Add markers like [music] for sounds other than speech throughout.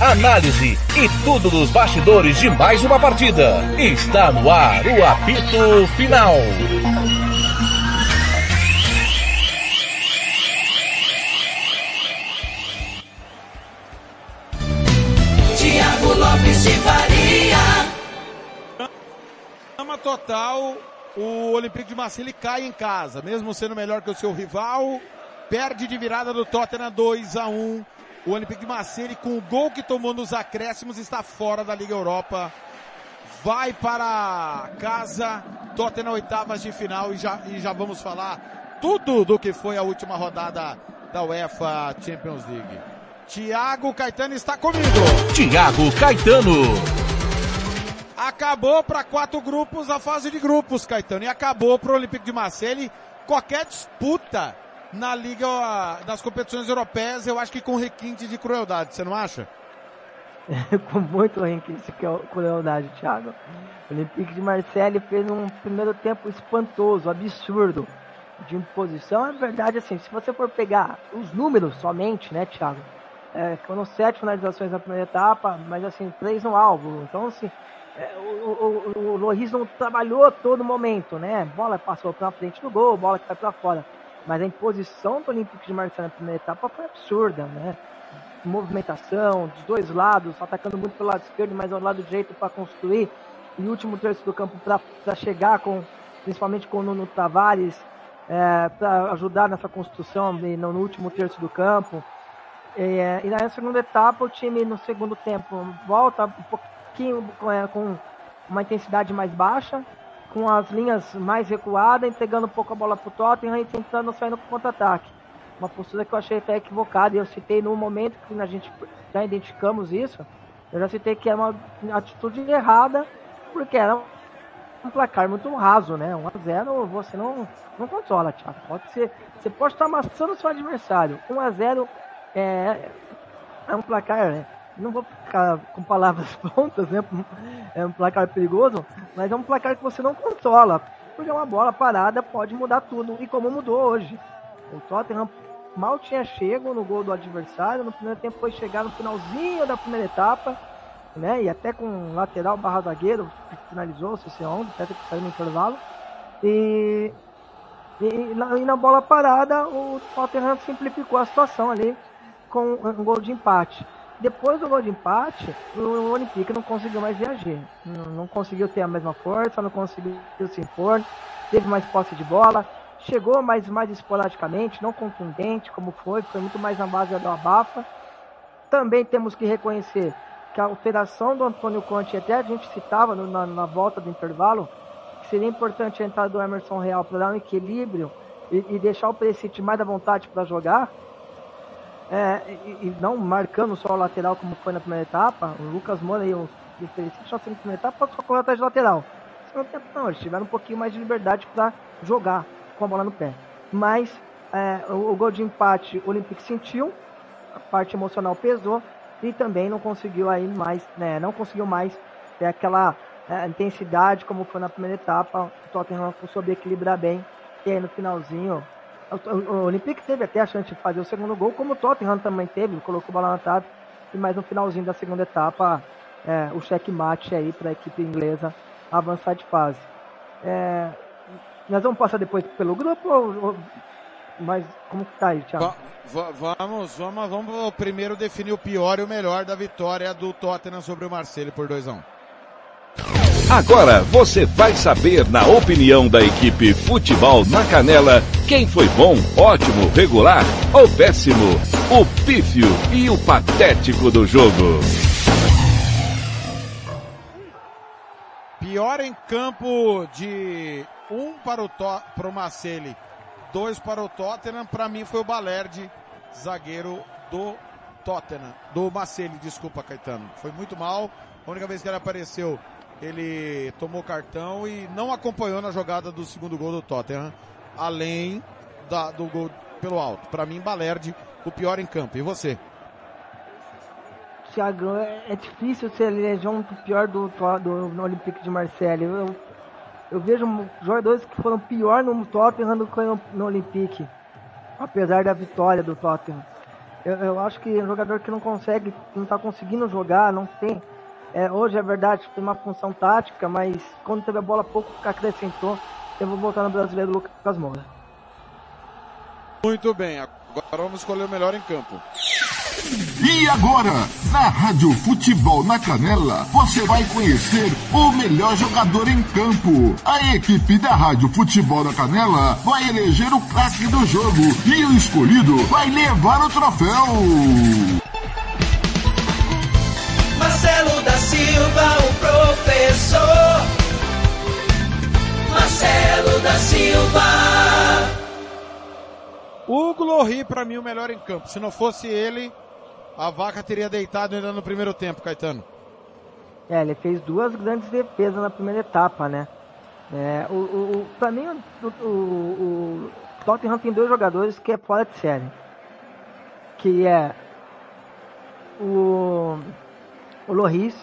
análise e tudo dos bastidores de mais uma partida. Está no ar o apito final. Tiago Lopes de Faria. Ama total, o Olympique de Marseille cai em casa, mesmo sendo melhor que o seu rival, perde de virada do Tottenham 2 a 1. O Olympique de Marseille com o gol que tomou nos acréscimos está fora da Liga Europa. Vai para casa, Tottenham oitavas de final e já, e já vamos falar tudo do que foi a última rodada da UEFA Champions League. Tiago Caetano está comigo. Tiago Caetano. Acabou para quatro grupos a fase de grupos, Caetano. E acabou para o Olympique de Marseille qualquer disputa na liga, nas competições europeias, eu acho que com requinte de crueldade, você não acha? [laughs] com muito requinte de crueldade, Thiago. O Olympique de Marseille fez um primeiro tempo espantoso, absurdo de imposição. É verdade, assim, se você for pegar os números somente, né, Thiago? É, foram sete finalizações na primeira etapa, mas assim, três no alvo. Então, assim, é, o, o, o Loris não trabalhou todo momento, né? Bola passou pra frente do gol, bola que vai para fora. Mas a imposição do Olympique de Marseille na primeira etapa foi absurda, né? Movimentação dos dois lados, atacando muito pelo lado esquerdo, mas ao lado direito para construir. E último terço do campo para chegar com, principalmente com o Nuno Tavares, é, para ajudar nessa construção no último terço do campo. É, e na segunda etapa, o time no segundo tempo volta um pouquinho com, é, com uma intensidade mais baixa, com as linhas mais recuadas, entregando um pouco a bola para o Tottenham e tentando sair no contra-ataque. Uma postura que eu achei até equivocada e eu citei no momento que a gente já identificamos isso, eu já citei que era uma atitude errada, porque era um placar muito raso, né? 1 a 0 você não, não controla, Thiago. Pode ser, você pode estar amassando o seu adversário. 1 a 0 é, é um placar, né? Não vou ficar com palavras [laughs] prontas, né? É um placar perigoso, mas é um placar que você não controla. Porque uma bola parada pode mudar tudo. E como mudou hoje. O Tottenham mal tinha chego no gol do adversário. No primeiro tempo foi chegar no finalzinho da primeira etapa. Né? E até com lateral barra zagueiro, finalizou o CC11, até que saiu no intervalo. E, e, e, na, e na bola parada, o Tottenham simplificou a situação ali com um gol de empate. Depois do gol de empate, o Olympique não conseguiu mais reagir. Não, não, conseguiu ter a mesma força, não conseguiu se impor, teve mais posse de bola, chegou mais, mais esporadicamente, não contundente como foi, foi muito mais na base do abafa. Também temos que reconhecer que a alteração do Antônio Conte, até a gente citava no, na, na, volta do intervalo, que seria importante a entrada do Emerson Real para dar um equilíbrio e, e deixar o Perisic mais à vontade para jogar é, e, e, não marcando só o lateral como foi na primeira etapa, o Lucas Moura e o Felicite só na primeira etapa só correr atrás de lateral. Tempo não, eles tiveram um pouquinho mais de liberdade para jogar com a bola no pé. Mas é, o, o, gol de empate o Olympique sentiu, a parte emocional pesou e também não conseguiu aí mais, né, não conseguiu mais ter aquela é, intensidade como foi na primeira etapa. O Tottenham soube equilibrar bem e aí no finalzinho o Olympique teve até a chance de fazer o segundo gol, como o Tottenham também teve, colocou bola na trave. E mais no finalzinho da segunda etapa, é, o checkmate aí para a equipe inglesa avançar de fase. É, nós vamos passar depois pelo grupo, ou, ou, mas como que tá aí, Thiago? vamos, vamos, vamos primeiro definir o pior e o melhor da vitória do Tottenham sobre o Marseille por 2 a 1 um. Agora você vai saber, na opinião da equipe Futebol na Canela, quem foi bom, ótimo, regular ou péssimo, o pífio e o patético do jogo. Pior em campo de um para o, to para o dois para o Tottenham, para mim foi o Balerdi, zagueiro do Tottenham, do Marcelli, desculpa Caetano. Foi muito mal, a única vez que ele apareceu ele tomou cartão e não acompanhou na jogada do segundo gol do Tottenham, além da, do gol pelo alto. Para mim, Balerdi, o pior em campo. E você? Thiago, é, é difícil ser eleger um pior do, do, do Olympique de Marseille. Eu, eu vejo jogadores que foram pior no Tottenham do que no, no Olympique, apesar da vitória do Tottenham. Eu, eu acho que um jogador que não consegue, não está conseguindo jogar, não tem. É, hoje é verdade, tem uma função tática, mas quando teve a bola pouco acrescentou. Eu vou voltar no brasileiro Lucas Moura. Muito bem, agora vamos escolher o melhor em campo. E agora, na Rádio Futebol na Canela, você vai conhecer o melhor jogador em campo. A equipe da Rádio Futebol na Canela vai eleger o craque do jogo e o escolhido vai levar o troféu. Marcelo da Silva, o professor. Marcelo da Silva. O Glory, para mim, o melhor em campo. Se não fosse ele, a vaca teria deitado ainda no primeiro tempo, Caetano. É, ele fez duas grandes defesas na primeira etapa, né? É, o, o, pra mim, o, o, o Tottenham tem dois jogadores que é fora de série. Que é o, o Loris.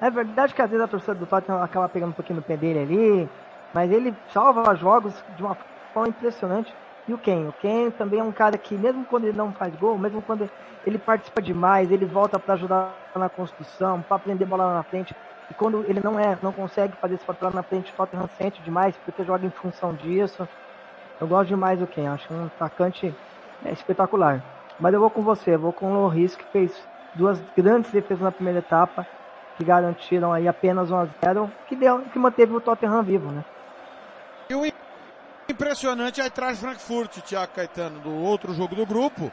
É verdade que às vezes a torcida do Tottenham acaba pegando um pouquinho no pé dele ali, mas ele salva jogos de uma forma impressionante. E o Ken? O Ken também é um cara que, mesmo quando ele não faz gol, mesmo quando ele participa demais, ele volta para ajudar na construção, para prender bola lá na frente. E quando ele não é, não consegue fazer esse papel na frente, o Tottenham sente demais, porque joga em função disso. Eu gosto demais do Ken, acho um atacante é, espetacular. Mas eu vou com você, eu vou com o Loris, que fez duas grandes defesas na primeira etapa, que garantiram aí apenas 1 a 0 que, deu, que manteve o Tottenham vivo, né? E o Impressionante a Eintracht Frankfurt, Thiago Caetano, do outro jogo do grupo.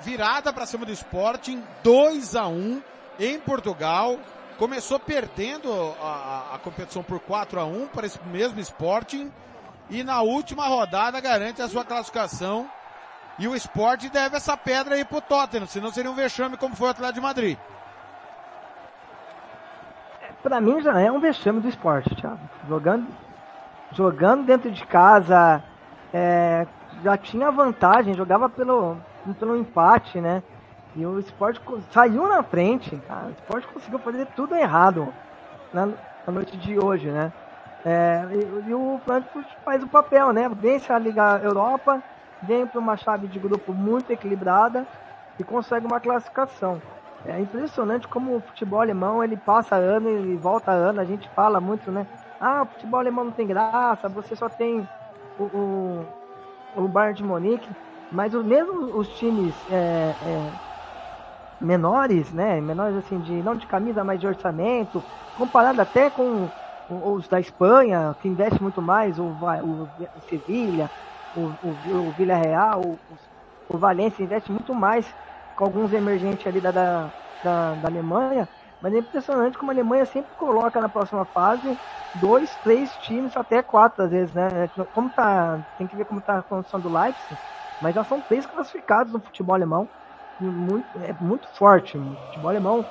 Virada para cima do Sporting, 2 a 1 em Portugal. Começou perdendo a, a competição por 4 a 1 para esse mesmo Sporting. E na última rodada garante a sua classificação. E o Sporting deve essa pedra aí pro Tottenham, senão seria um vexame como foi o Atlético de Madrid. Para mim já é um vexame do esporte, Thiago. Jogando jogando dentro de casa, é, já tinha vantagem, jogava pelo, pelo empate, né? E o esporte saiu na frente. O esporte conseguiu fazer tudo errado na, na noite de hoje, né? É, e, e, o Frankfurt faz o papel, né? Vence a Liga Europa, vem para uma chave de grupo muito equilibrada e consegue uma classificação. É impressionante como o futebol alemão ele passa ano e volta ano. A gente fala muito, né? ah, o futebol alemão não tem graça, você só tem o, o, o Bayern de Munique, mas o, mesmo os times é, é, menores, né, menores assim, de, não de camisa, mas de orçamento, comparado até com os da Espanha, que investe muito mais, o, o, o Sevilha, o, o, o Villarreal, o, o Valência investe muito mais com alguns emergentes ali da, da, da, da Alemanha, mas é impressionante como a Alemanha sempre coloca na próxima fase dois, três times, até quatro às vezes, né? É, como tá, tem que ver como tá a condição do Leipzig, mas já são três classificados no futebol alemão. Muito, é muito forte. O futebol alemão,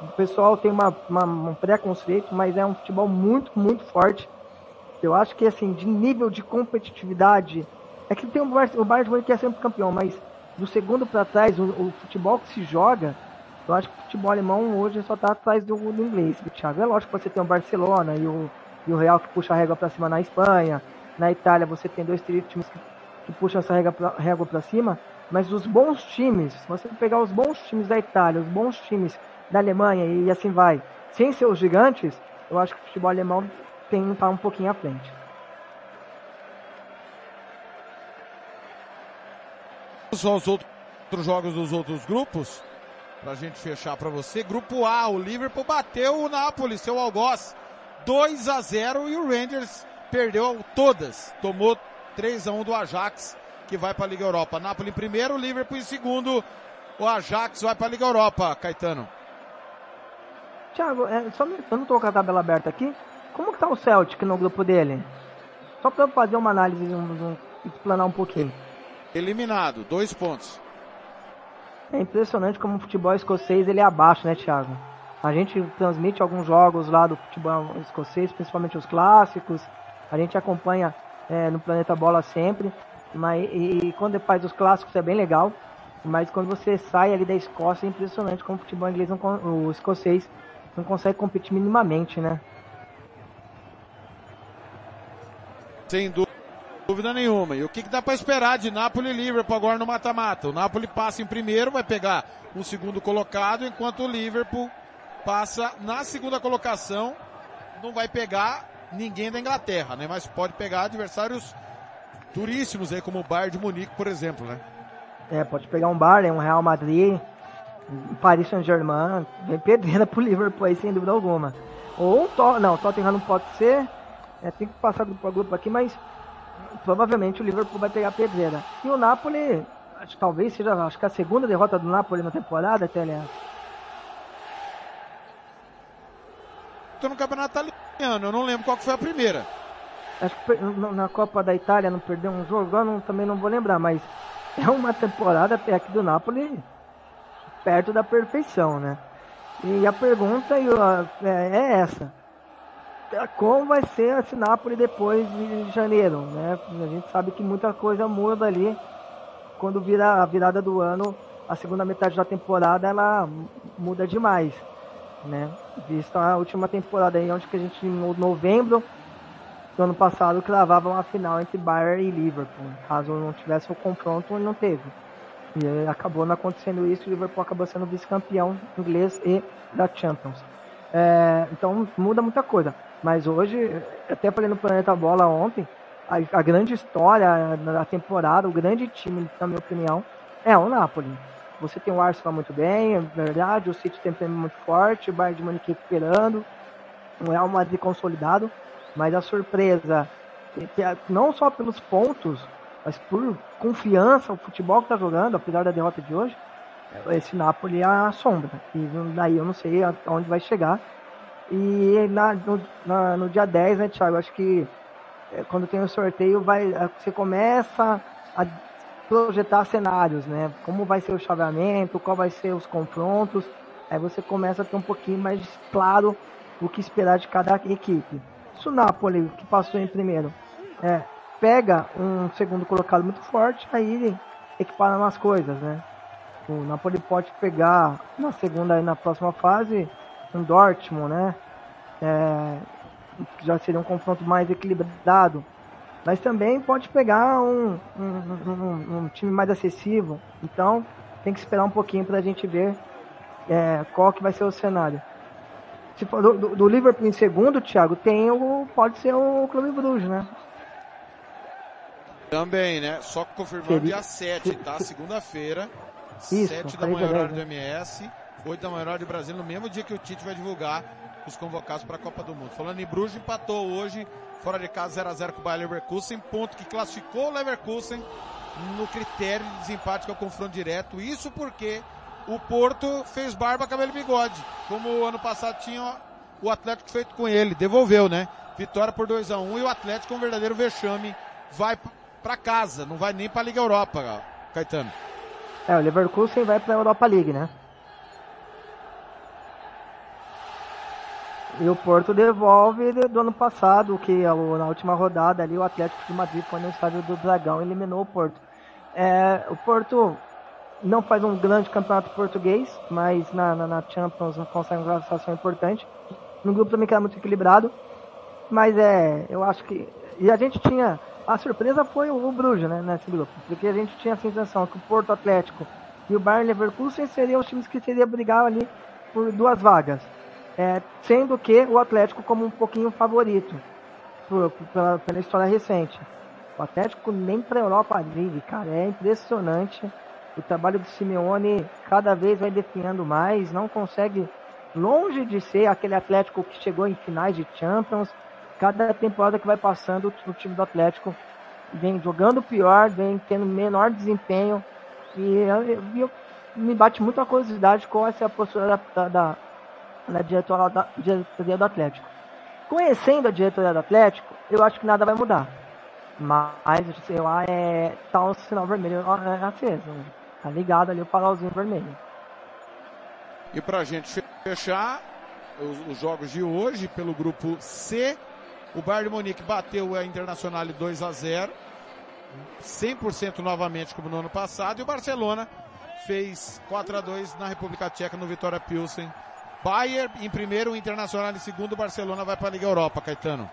o pessoal tem uma, uma, um preconceito, mas é um futebol muito, muito forte. Eu acho que, assim, de nível de competitividade, é que tem o Bayern, o Bayern de Munique que é sempre campeão, mas do segundo para trás, o, o futebol que se joga, eu acho que o futebol alemão hoje só está atrás do, do inglês, Thiago. É lógico que você tem o Barcelona e o, e o Real que puxa a régua para cima na Espanha. Na Itália você tem dois times que, que puxam essa régua para cima. Mas os bons times, se você pegar os bons times da Itália, os bons times da Alemanha e assim vai, sem ser os gigantes, eu acho que o futebol alemão tem estar um pouquinho à frente. Só os outros jogos dos outros grupos pra gente fechar para você. Grupo A, o Liverpool bateu o Napoli, seu algoz, 2 a 0 e o Rangers perdeu todas. Tomou 3 a 1 do Ajax, que vai para a Liga Europa. Napoli em primeiro, Liverpool em segundo. O Ajax vai para a Liga Europa, Caetano. Thiago, é, só eu não tô com a tabela aberta aqui. Como que tá o Celtic no grupo dele? Só para fazer uma análise, um, um, explanar um pouquinho. Eliminado, dois pontos. É impressionante como o futebol escocês ele é abaixo, né, Thiago? A gente transmite alguns jogos lá do futebol escocês, principalmente os clássicos. A gente acompanha é, no Planeta Bola sempre. Mas, e, e quando faz os clássicos é bem legal. Mas quando você sai ali da Escócia é impressionante como o futebol inglês, não, o escocês, não consegue competir minimamente, né? Sem dúvida nenhuma. E o que, que dá para esperar de Napoli e Liverpool agora no mata-mata? O Napoli passa em primeiro, vai pegar um segundo colocado, enquanto o Liverpool passa na segunda colocação, não vai pegar ninguém da Inglaterra, né? Mas pode pegar adversários duríssimos aí, como o Bayern de Munique, por exemplo, né? É, pode pegar um Bayern, um Real Madrid, Paris Saint-Germain, bem pedreira pro Liverpool aí, sem dúvida alguma. Ou Tottenham, não, Tottenham não pode ser, é, tem que passar grupo a grupo aqui, mas provavelmente o Liverpool vai pegar pedreira. E o Napoli, acho, talvez seja, acho que a segunda derrota do Napoli na temporada, até aliás. Tô no campeonato italiano, eu não lembro qual foi a primeira. Acho que na Copa da Itália não perdeu um jogo, eu não, também não vou lembrar, mas é uma temporada até aqui do Napoli perto da perfeição, né? E a pergunta é, é essa. Como vai ser esse Napoli depois de janeiro, né? A gente sabe que muita coisa muda ali quando vira a virada do ano, a segunda metade da temporada ela muda demais, né? Vista a última temporada aí, onde que a gente em novembro do ano passado cravava uma final entre Bayern e Liverpool. Caso não tivesse o confronto, não teve. E acabou não acontecendo isso, o Liverpool acabou sendo vice-campeão inglês e da Champions. É, então muda muita coisa. Mas hoje, até falei no Planeta Bola ontem, a, a, grande história da temporada, o grande time, na minha opinião, é o Napoli. Você tem o Arsenal muito bem, é verdade, o City tem um muito forte, o Bayern de Munique recuperando, o Real Madrid consolidado, mas a surpresa, não só pelos pontos, mas por confiança, o futebol que está jogando, apesar da derrota de hoje, esse Napoli é a sombra. E daí eu não sei aonde vai chegar. E na, no, na, no dia 10, né, Thiago? Acho que é, quando tem o sorteio, vai, é, você começa a projetar cenários, né? Como vai ser o chaveamento, qual vai ser os confrontos. Aí você começa a ter um pouquinho mais claro o que esperar de cada equipe. Se o Napoli, que passou em primeiro, é, pega um segundo colocado muito forte, aí equipara umas coisas, né? O Napoli pode pegar na segunda e na próxima fase um Dortmund, né? É, já seria um confronto mais equilibrado. Mas também pode pegar um, um, um, um time mais acessível. Então tem que esperar um pouquinho para a gente ver é, qual que vai ser o cenário. Se for do, do, Liverpool em segundo, Thiago, tem o. Pode ser o Clube Bruges, né? Também, né? Só confirmando Seria... dia 7, tá? Segunda-feira. 7 da manhã horário do MS, 8 da horário de Brasília, no mesmo dia que o Tite vai divulgar os convocados para a Copa do Mundo. Falando em Bruges, empatou hoje, fora de casa 0x0 com o Bayer Leverkusen, ponto que classificou o Leverkusen no critério de desempate que é o confronto direto. Isso porque o Porto fez barba, cabelo e bigode. Como o ano passado tinha o Atlético feito com ele. Devolveu, né? Vitória por 2 a 1 um, e o Atlético, um verdadeiro vexame, vai para casa. Não vai nem para a Liga Europa, Caetano. É, o Leverkusen vai para a Europa League, né? E o Porto devolve do ano passado, que na última rodada ali o Atlético de Madrid foi no estádio do Dragão eliminou o Porto. É, o Porto não faz um grande campeonato português, mas na, na, na Champions consegue uma classificação importante. No grupo também que era muito equilibrado, mas é, eu acho que. E a gente tinha. A surpresa foi o, o Bruges, né, nesse grupo, porque a gente tinha a sensação que o Porto Atlético e o Bayern Leverkusen seriam os times que seriam brigar ali por duas vagas. É, sendo que o Atlético como um pouquinho favorito por, por, pela, pela história recente. O Atlético nem para a Europa vive, cara, é impressionante o trabalho do Simeone cada vez vai definhando mais, não consegue, longe de ser aquele Atlético que chegou em finais de Champions. Cada temporada que vai passando, o time do Atlético vem jogando pior, vem tendo menor desempenho. E eu, eu, me bate muito a curiosidade com essa postura da, da, da, diretoria, da diretoria do Atlético. Conhecendo a diretoria do Atlético, eu acho que nada vai mudar. Mas, sei lá, é, tá um sinal vermelho aceso. Tá ligado ali o farolzinho vermelho. E pra gente fechar, os, os jogos de hoje pelo grupo C. O Bayern de Munique bateu a Internacional 2 a 0. 100% novamente como no ano passado e o Barcelona fez 4 a 2 na República Tcheca no Vitória Pilsen. Bayern em primeiro, Internacional em segundo, Barcelona vai para a Liga Europa, Caetano.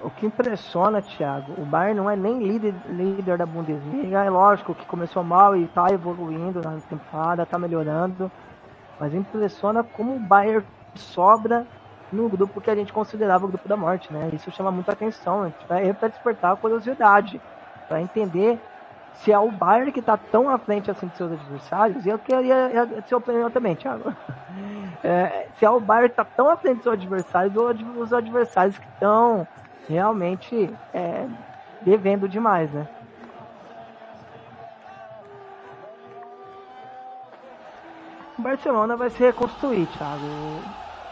O que impressiona, Thiago, o Bayern não é nem líder, líder da Bundesliga, é lógico que começou mal e está evoluindo na temporada, está melhorando, mas impressiona como o Bayern sobra no grupo que a gente considerava o grupo da morte, né? Isso chama muita atenção, é para despertar a curiosidade, para entender se é o Bayern que está tão à frente assim de seus adversários, e eu queria ser opinião também, Thiago. [laughs] É, se é o Bayern que está tão à frente de seus adversários, ou os adversários que estão realmente é, devendo demais, né? O Barcelona vai se reconstruir, Thiago.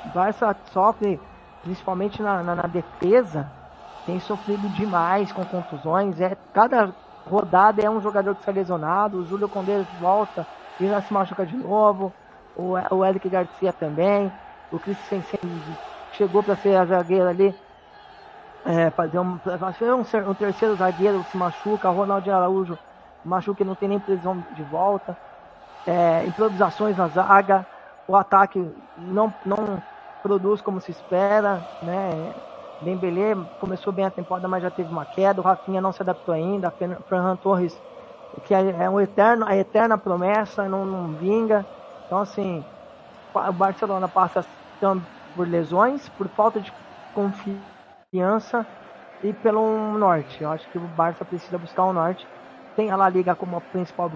O Barça sofre, principalmente na, na, na defesa, tem sofrido demais com contusões. É, cada rodada é um jogador que está lesionado. O Júlio Condé volta e já se machuca de novo. O, o Eric Garcia também. O Christensen chegou para ser a zagueira ali, é, fazer um, fazer um, um, terceiro zagueiro se machuca, Ronaldo Araújo machuca e não tem nem previsão de volta, é, improvisações na zaga, o ataque não, não produz como se espera, né? Dembélé começou bem a temporada, mas já teve uma queda, o Rafinha não se adaptou ainda, Ferran Torres, que é, é um eterno, a eterna promessa, não, não vinga. Então assim, o Barcelona passa por lesões, por falta de confiança e pelo norte. Eu acho que o Barça precisa buscar o norte. Tem a La Liga como a principal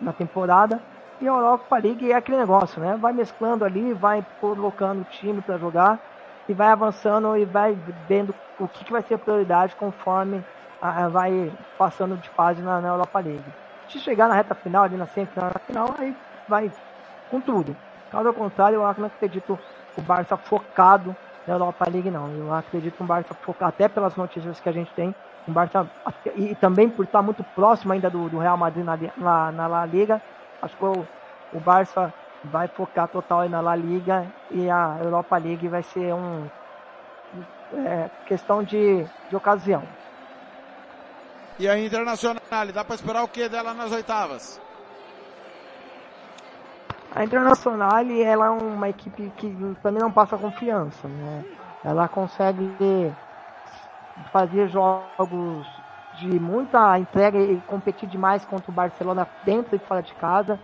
na temporada. E a Europa League é aquele negócio, né? Vai mesclando ali, vai colocando o time para jogar e vai avançando e vai vendo o que, que vai ser prioridade conforme a, a, vai passando de fase na, na, Europa League. Se chegar na reta final, ali na semifinal, na final, aí vai com tudo. Caso contrário, eu não acredito o Barça focado na Europa League não. Eu acredito o Barça focar até pelas notícias que a gente tem, o Barça e também por estar muito próximo ainda do, do Real Madrid na, na, na La Liga, acho que o, o Barça vai focar total aí na La Liga e a Europa League vai ser um é, questão de, de ocasião. E a Internacional, dá para esperar o que dela nas oitavas? A Internacional ela é uma equipe que também não passa confiança, né? Ela consegue fazer jogos de muita entrega e competir demais contra o Barcelona dentro e fora de casa,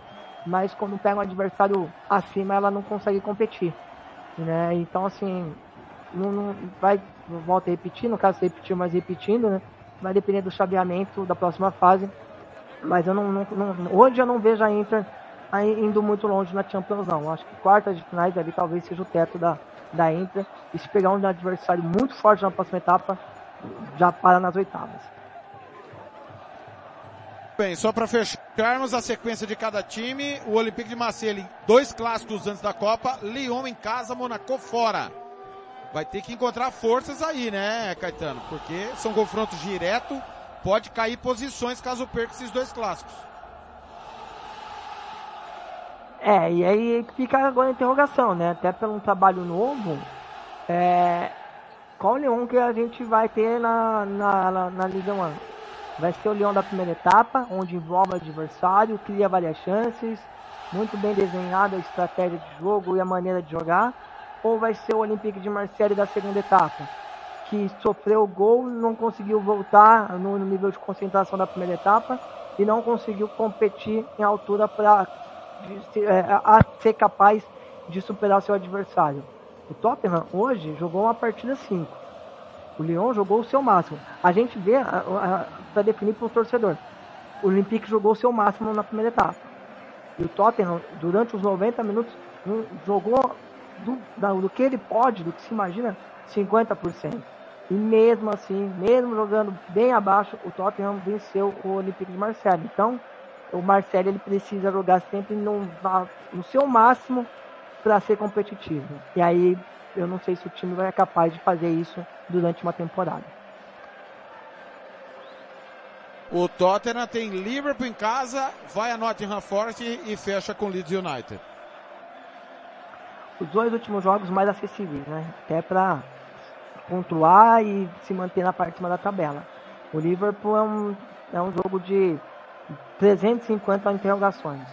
mas quando pega um adversário acima ela não consegue competir, né? Então assim, não, não vai volta a repetir, no caso repetiu, mas repetindo, né? Vai depender do chaveamento da próxima fase, mas eu não, não, não hoje eu não vejo a Inter indo muito longe na Champions não. Acho que quartas de finais ali talvez seja o teto da, da Inter. E se pegar um adversário muito forte na próxima etapa, já para nas oitavas. Bem, só para fecharmos a sequência de cada time, o Olympique de Marseille, dois clássicos antes da Copa, Lyon em casa, Monaco fora. Vai ter que encontrar forças aí, né, Caetano? Porque são confrontos direto, pode cair posições caso perca esses dois clássicos. É, e aí fica agora a interrogação, né? Até pelo trabalho novo, é, qual Leão que a gente vai ter na, na, na, na Liga 1? Vai ser o Leão da primeira etapa, onde envolve o adversário, cria várias chances, muito bem desenhada a estratégia de jogo e a maneira de jogar, ou vai ser o Olympique de Marseille da segunda etapa, que sofreu gol, não conseguiu voltar no nível de concentração da primeira etapa e não conseguiu competir em altura para é, ser capaz de superar seu adversário. O Tottenham hoje jogou uma partida 5. O Lyon jogou o seu máximo. A gente vê para definir para o torcedor. O Olympique jogou o seu máximo na primeira etapa. E o Tottenham, durante os 90 minutos, jogou do, do que ele pode, do que se imagina, 50%. E mesmo assim, mesmo jogando bem abaixo, o Tottenham venceu o Olympique de Marseille. Então, o Marcelo ele precisa jogar sempre no, no seu máximo para ser competitivo. E aí eu não sei se o time vai ser capaz de fazer isso durante uma temporada. O Tottenham tem Liverpool em casa, vai a Nottingham Forest e fecha com Leeds United. os dois últimos jogos mais acessíveis, né? Até para pontuar e se manter na parte de cima da tabela. O Liverpool é um, é um jogo de 350 interrogações.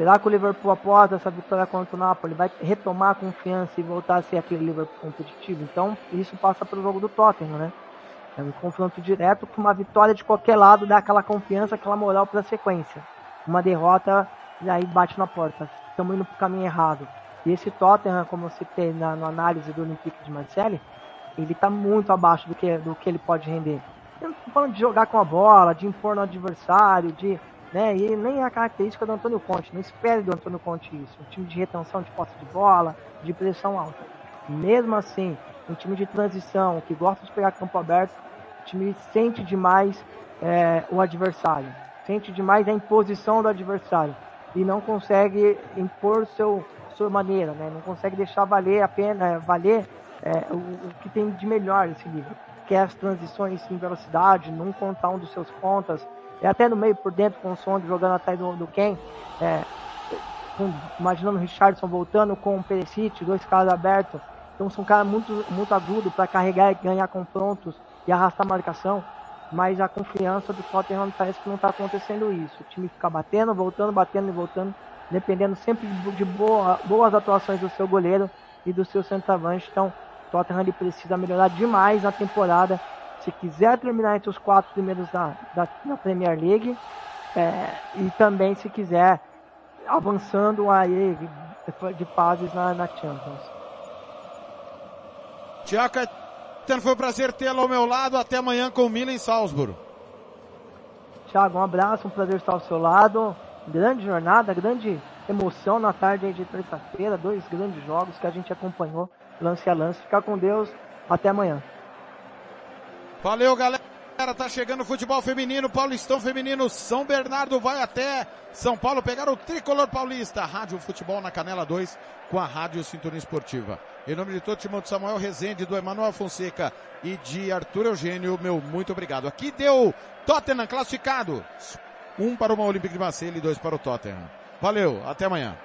Será que o Liverpool, após essa vitória contra o Napoli, vai retomar a confiança e voltar a ser aquele Liverpool competitivo? Então, isso passa pelo jogo do Tottenham, né? É um confronto direto com uma vitória de qualquer lado dá aquela confiança, aquela moral para a sequência. Uma derrota e aí bate na porta. Estamos indo para o caminho errado. E esse Tottenham, como eu citei na, na análise do Olympique de Marseille, ele está muito abaixo do que, do que ele pode render. Eu não estou falando de jogar com a bola, de impor no adversário, de. Né, e nem é a característica do Antônio Conte. Não espere do Antônio Conte isso. Um time de retenção de posse de bola, de pressão alta. Mesmo assim, um time de transição que gosta de pegar campo aberto, o time sente demais é, o adversário, sente demais a imposição do adversário e não consegue impor seu sua maneira, né? Não consegue deixar valer a pena, valer é, o, o, que tem de melhor esse livro, que é as transições em velocidade, não contar um dos seus pontas, e até no meio por dentro com o som jogando atrás do, do Ken, é, com, imaginando o Richardson voltando com o Perisic, dois caras abertos, então são caras muito, muito agudos para carregar e ganhar confrontos e arrastar a marcação, mas a confiança do Tottenham parece que não está acontecendo isso. O time fica batendo, voltando, batendo e voltando, dependendo sempre de boa, boas atuações do seu goleiro e do seu centroavante. Então, o Tottenham ele precisa melhorar demais na temporada se quiser terminar entre os quatro primeiros da, da, da Premier League é, e também se quiser avançando aí de fases na, na Champions. Tiago foi um prazer tê-lo ao meu lado. Até amanhã com o Milan em Salzburgo. Tiago, um abraço, um prazer estar ao seu lado. Grande jornada, grande emoção na tarde de terça-feira. Dois grandes jogos que a gente acompanhou lance a lance. Ficar com Deus. Até amanhã. Valeu, galera. Tá chegando o futebol feminino, Paulistão feminino, São Bernardo vai até São Paulo pegar o tricolor paulista. Rádio Futebol na Canela 2 com a Rádio Sintonia Esportiva. Em nome de todo o time de Samuel Rezende, do Emanuel Fonseca e de Arthur Eugênio, meu muito obrigado. Aqui deu Tottenham classificado. Um para o Olympique de Marseille e dois para o Tottenham. Valeu, até amanhã.